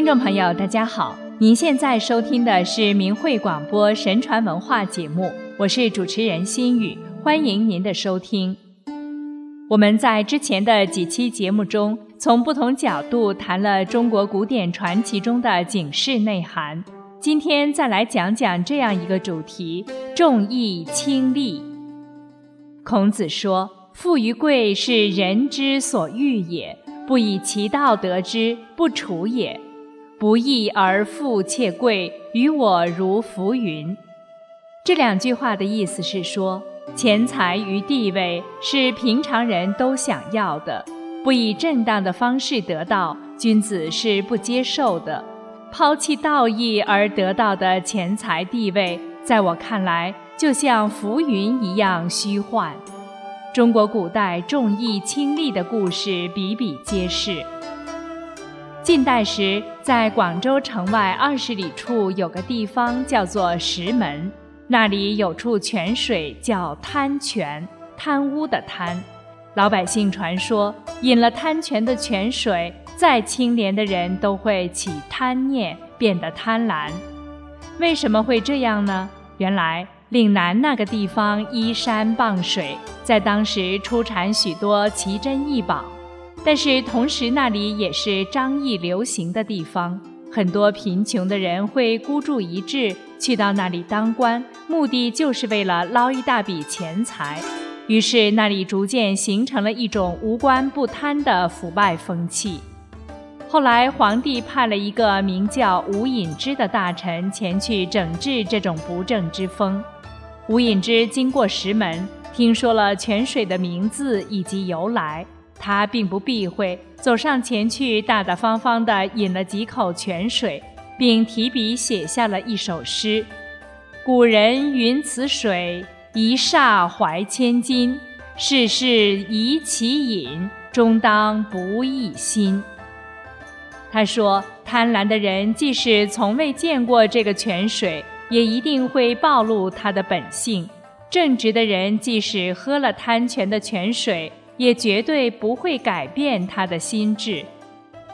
听众朋友，大家好，您现在收听的是明慧广播神传文化节目，我是主持人心雨，欢迎您的收听。我们在之前的几期节目中，从不同角度谈了中国古典传奇中的警示内涵。今天再来讲讲这样一个主题：重义轻利。孔子说：“富于贵，是人之所欲也；不以其道得之，不处也。”不义而富且贵，于我如浮云。这两句话的意思是说，钱财与地位是平常人都想要的，不以正当的方式得到，君子是不接受的。抛弃道义而得到的钱财地位，在我看来，就像浮云一样虚幻。中国古代重义轻利的故事比比皆是。近代时，在广州城外二十里处有个地方叫做石门，那里有处泉水叫贪泉，贪污的贪。老百姓传说，饮了贪泉的泉水，再清廉的人都会起贪念，变得贪婪。为什么会这样呢？原来岭南那个地方依山傍水，在当时出产许多奇珍异宝。但是同时，那里也是张掖流行的地方，很多贫穷的人会孤注一掷去到那里当官，目的就是为了捞一大笔钱财。于是那里逐渐形成了一种无官不贪的腐败风气。后来皇帝派了一个名叫吴隐之的大臣前去整治这种不正之风。吴隐之经过石门，听说了泉水的名字以及由来。他并不避讳，走上前去，大大方方地饮了几口泉水，并提笔写下了一首诗：“古人云此水，一霎怀千金。世事宜其饮，终当不易心。”他说：“贪婪的人，即使从未见过这个泉水，也一定会暴露他的本性；正直的人，即使喝了贪泉的泉水，”也绝对不会改变他的心智。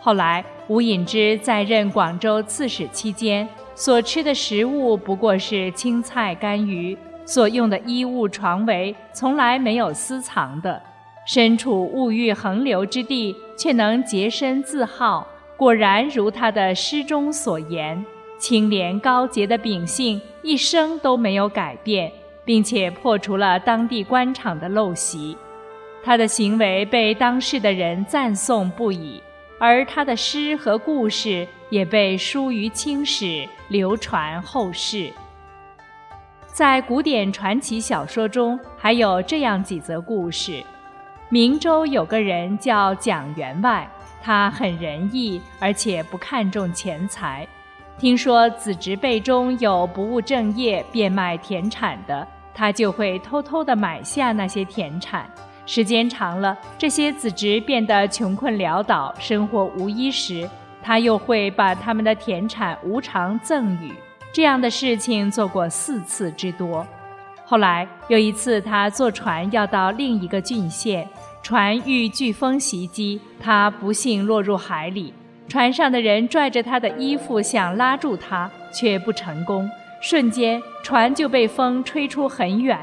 后来，吴隐之在任广州刺史期间，所吃的食物不过是青菜干鱼，所用的衣物床围从来没有私藏的。身处物欲横流之地，却能洁身自好，果然如他的诗中所言，清廉高洁的秉性一生都没有改变，并且破除了当地官场的陋习。他的行为被当世的人赞颂不已，而他的诗和故事也被书于青史，流传后世。在古典传奇小说中，还有这样几则故事：明州有个人叫蒋员外，他很仁义，而且不看重钱财。听说子侄辈中有不务正业、变卖田产的，他就会偷偷地买下那些田产。时间长了，这些子侄变得穷困潦倒，生活无依时，他又会把他们的田产无偿赠与。这样的事情做过四次之多。后来有一次，他坐船要到另一个郡县，船遇飓风袭击，他不幸落入海里。船上的人拽着他的衣服想拉住他，却不成功。瞬间，船就被风吹出很远。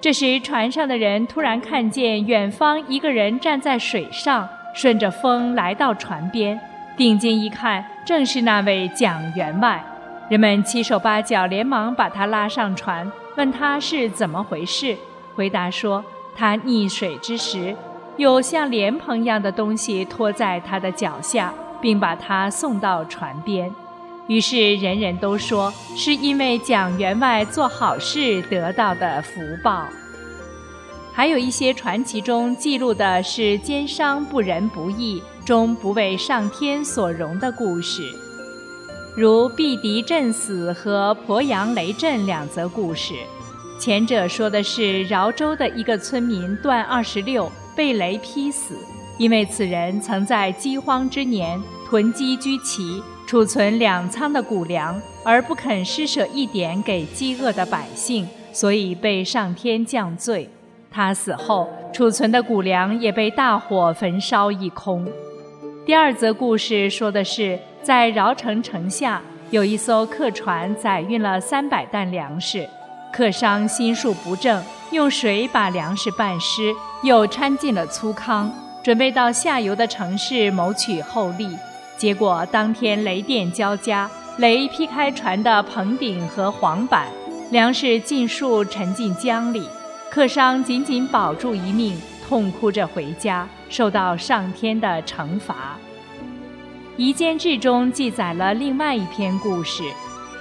这时，船上的人突然看见远方一个人站在水上，顺着风来到船边。定睛一看，正是那位蒋员外。人们七手八脚，连忙把他拉上船，问他是怎么回事。回答说，他溺水之时，有像莲蓬一样的东西托在他的脚下，并把他送到船边。于是人人都说，是因为蒋员外做好事得到的福报。还有一些传奇中记录的是奸商不仁不义，终不为上天所容的故事，如避敌阵死和鄱阳雷震两则故事。前者说的是饶州的一个村民段二十六被雷劈死，因为此人曾在饥荒之年囤积居奇。储存两仓的谷粮，而不肯施舍一点给饥饿的百姓，所以被上天降罪。他死后，储存的谷粮也被大火焚烧一空。第二则故事说的是，在饶城城下有一艘客船，载运了三百担粮食。客商心术不正，用水把粮食拌湿，又掺进了粗糠，准备到下游的城市谋取厚利。结果当天雷电交加，雷劈开船的棚顶和黄板，粮食尽数沉进江里。客商仅仅保住一命，痛哭着回家，受到上天的惩罚。《夷坚志》中记载了另外一篇故事：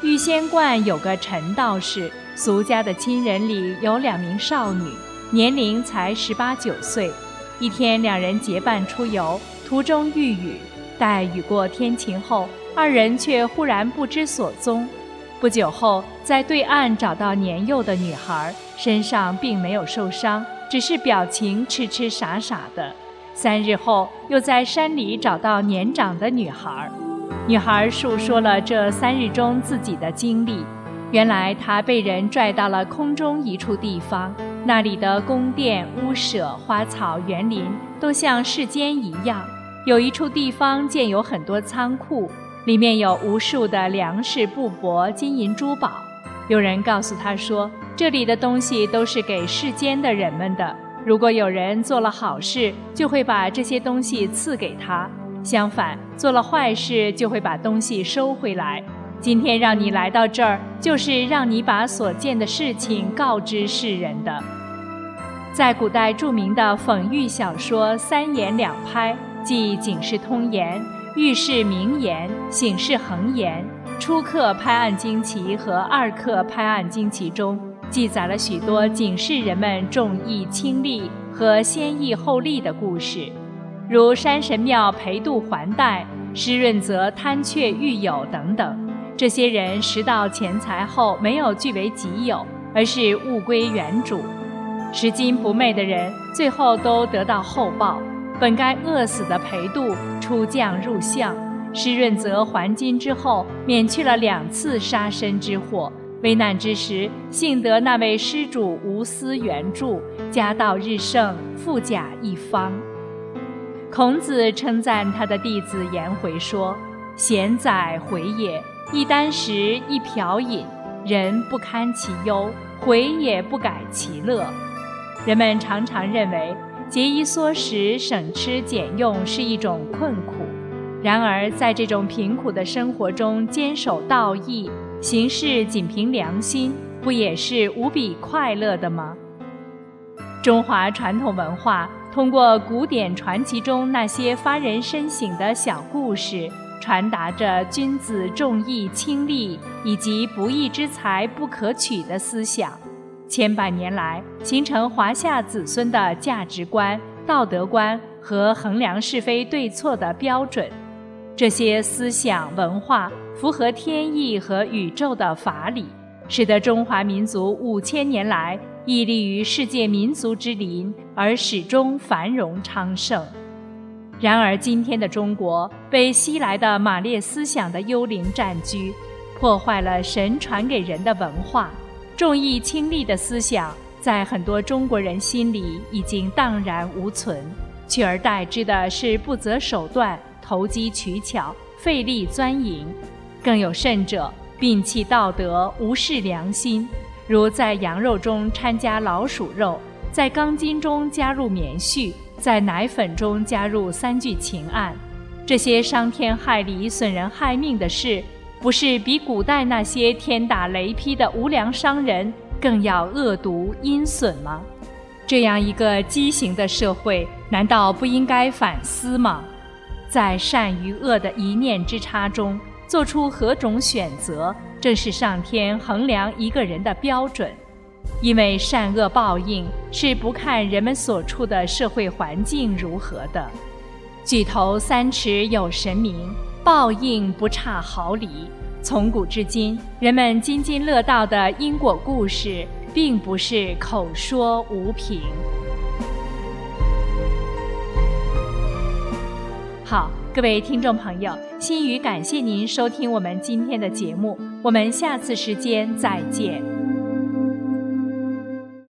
玉仙观有个陈道士，俗家的亲人里有两名少女，年龄才十八九岁。一天，两人结伴出游，途中遇雨，待雨过天晴后，二人却忽然不知所踪。不久后，在对岸找到年幼的女孩，身上并没有受伤，只是表情痴痴傻傻的。三日后，又在山里找到年长的女孩，女孩述说了这三日中自己的经历。原来她被人拽到了空中一处地方，那里的宫殿、屋舍、花草、园林都像世间一样。有一处地方建有很多仓库，里面有无数的粮食、布帛、金银珠宝。有人告诉他说，这里的东西都是给世间的人们的。如果有人做了好事，就会把这些东西赐给他；相反，做了坏事，就会把东西收回来。今天让你来到这儿，就是让你把所见的事情告知世人的。在古代著名的讽喻小说《三言两拍》，即《警世通言》《喻世明言》《醒世恒言》初刻拍案惊奇和二刻拍案惊奇中。记载了许多警示人们重义轻利和先义后利的故事，如山神庙陪渡还贷、施润泽贪却狱友等等。这些人拾到钱财后，没有据为己有，而是物归原主。拾金不昧的人，最后都得到厚报。本该饿死的裴度出将入相，施润泽还金之后，免去了两次杀身之祸。危难之时，幸得那位施主无私援助，家道日盛，富甲一方。孔子称赞他的弟子颜回说：“贤哉，回也！一箪食，一瓢饮，人不堪其忧，回也不改其乐。”人们常常认为节衣缩食、省吃俭用是一种困苦，然而在这种贫苦的生活中，坚守道义。行事仅凭良心，不也是无比快乐的吗？中华传统文化通过古典传奇中那些发人深省的小故事，传达着君子重义轻利以及不义之财不可取的思想。千百年来，形成华夏子孙的价值观、道德观和衡量是非对错的标准。这些思想文化符合天意和宇宙的法理，使得中华民族五千年来屹立于世界民族之林，而始终繁荣昌盛。然而，今天的中国被西来的马列思想的幽灵占据，破坏了神传给人的文化，重义轻利的思想在很多中国人心里已经荡然无存，取而代之的是不择手段。投机取巧、费力钻营，更有甚者，摒弃道德、无视良心，如在羊肉中掺加老鼠肉，在钢筋中加入棉絮，在奶粉中加入三聚氰胺。这些伤天害理、损人害命的事，不是比古代那些天打雷劈的无良商人更要恶毒阴损吗？这样一个畸形的社会，难道不应该反思吗？在善与恶的一念之差中做出何种选择，正是上天衡量一个人的标准。因为善恶报应是不看人们所处的社会环境如何的。举头三尺有神明，报应不差毫厘。从古至今，人们津津乐道的因果故事，并不是口说无凭。好，各位听众朋友，心语感谢您收听我们今天的节目，我们下次时间再见。